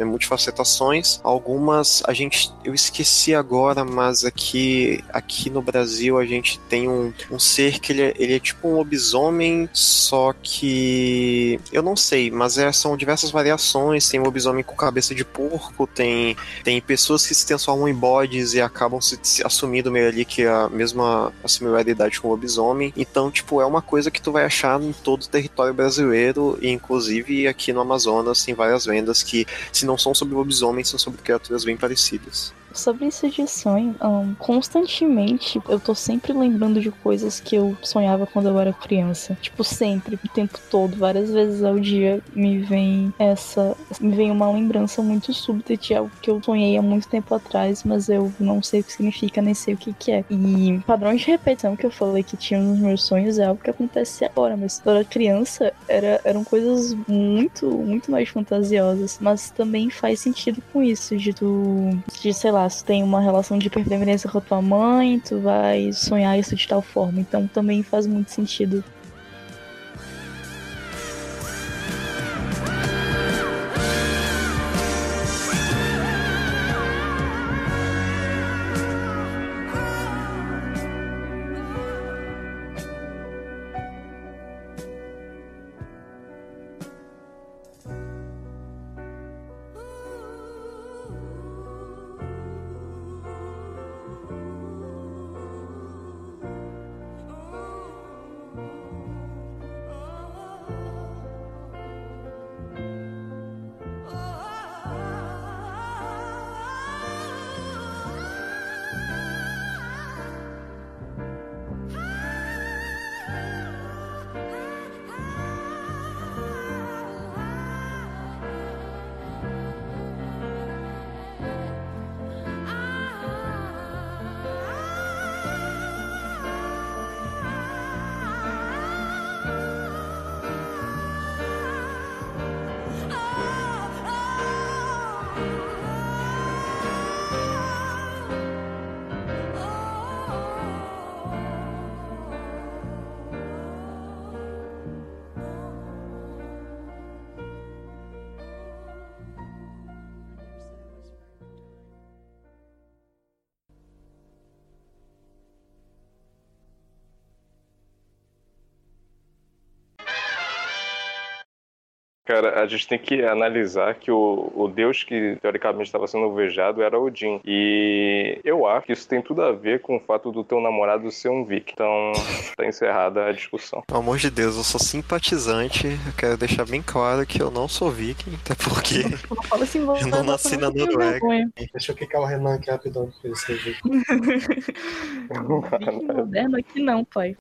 multifacetações. Algumas a gente, eu esqueci agora, mas aqui, aqui no Brasil a gente tem um, um ser que ele é, ele é tipo um lobisomem, só que eu não sei, mas é, são diversas variações. Tem lobisomem com cabeça de porco, tem, tem pessoas que se transformam em bodes e acabam se, se assumindo meio ali que a mesma a similaridade com o lobisomem. Então, tipo, é uma coisa que tu vai achar em todo o território brasileiro, e inclusive aqui no Amazonas tem várias lendas que, se não são sobre lobisomens, são sobre criaturas bem parecidas. Sobre isso de sonho, um, constantemente eu tô sempre lembrando de coisas que eu sonhava quando eu era criança. Tipo, sempre, o tempo todo, várias vezes ao dia me vem essa. Me vem uma lembrança muito súbita de algo que eu sonhei há muito tempo atrás, mas eu não sei o que significa, nem sei o que, que é. E padrões de repetição que eu falei que tinha nos meus sonhos é algo que acontece agora, mas quando eu era criança era, eram coisas muito, muito mais fantasiosas. Mas também faz sentido com isso, de tu. de sei lá se tem uma relação de hiperpendência com a tua mãe, tu vai sonhar isso de tal forma. Então também faz muito sentido Cara, a gente tem que analisar que o, o deus que teoricamente estava sendo alvejado era Odin. E eu acho que isso tem tudo a ver com o fato do teu namorado ser um Viking. Então, tá encerrada a discussão. Pelo amor de Deus, eu sou simpatizante. Eu quero deixar bem claro que eu não sou viking, até porque Não fala assim, vou eu não <laughs> nasci na Noruega. Deixa eu quicar o Renan aqui rapidão pra ele ser. <laughs> Viking moderno aqui não, pai.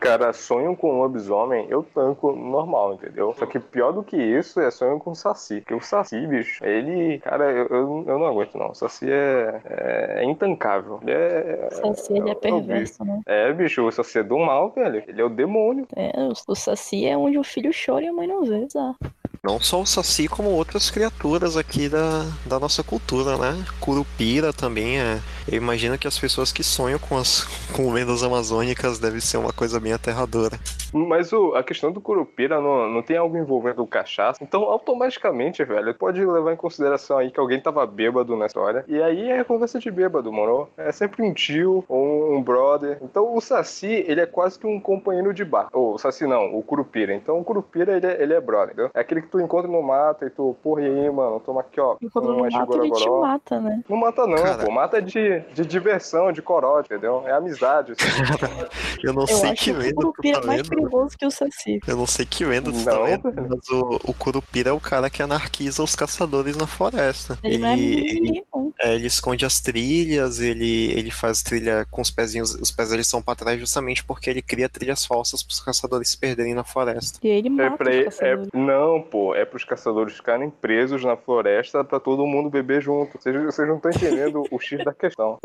Cara, sonho com um lobisomem, eu tanco normal, entendeu? Só que pior do que isso é sonho com o Saci. Porque o Saci, bicho, ele, cara, eu, eu, eu não aguento não. O Saci é, é, é intancável. Ele é. Saci, ele é perverso, né? É, bicho, o Saci é do mal, velho. Ele é o demônio. É, o, o Saci é onde o filho chora e a mãe não vê. Exato. Não só o Saci, como outras criaturas aqui da, da nossa cultura, né? Curupira também é. Eu imagino que as pessoas que sonham com as <laughs> com lendas amazônicas deve ser uma coisa bem aterradora. Mas o, a questão do Curupira não, não tem algo envolvendo o cachaça. Então, automaticamente, velho, pode levar em consideração aí que alguém tava bêbado na história. E aí é conversa de bêbado, moro? É sempre um tio ou um brother. Então, o Saci, ele é quase que um companheiro de bar. Ou, o Saci não, o Curupira. Então, o Curupira, ele é, ele é brother, entendeu? É aquele que tu encontra no mato e tu, porra, e aí, mano, toma aqui, ó. E um não mata, ele te mata, né? Não mata não, Cara. pô. Mata de, de diversão, de corote, entendeu? É amizade. assim. Eu não Eu sei acho que o lenda tu Curupira tá é mais perigoso que o Saci. Eu não sei que lenda tu Não, tá lendo, mas o, o Curupira é o cara que anarquiza os caçadores na floresta. Ele é não. É, ele esconde as trilhas, ele, ele faz trilha com os pezinhos, os pés eles são pra trás justamente porque ele cria trilhas falsas pros caçadores se perderem na floresta. E ele É mata pra os é, caçadores. não, pô, é pros caçadores ficarem presos na floresta pra todo mundo beber junto. Vocês, vocês não estão entendendo o X da questão.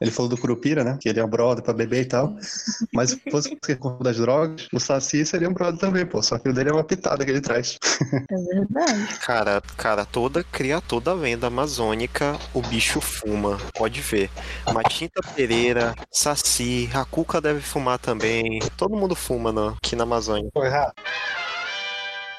Ele falou do Curupira, né? Que ele é um brother pra beber e tal. Mas se fosse das drogas, o Saci seria um brother também, pô. Só que o dele é uma pitada que ele traz. É verdade. Cara, cara, toda criatura da lenda amazônica, o bicho fuma, pode ver. Matinta Pereira, Saci, a Cuca deve fumar também. Todo mundo fuma no, aqui na Amazônia. Tô errado.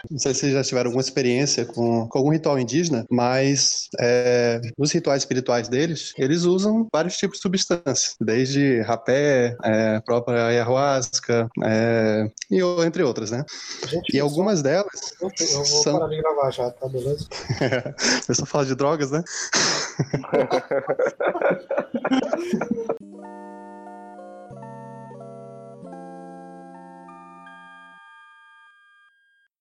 Não sei se vocês já tiveram alguma experiência com, com algum ritual indígena, mas é, nos rituais espirituais deles, eles usam vários tipos de substâncias, desde rapé, é, própria ayahuasca, é, e entre outras, né? Gente, E algumas delas Eu, eu vou são- parar de gravar já, tá beleza? <laughs> Eu só falo de drogas, né? <laughs>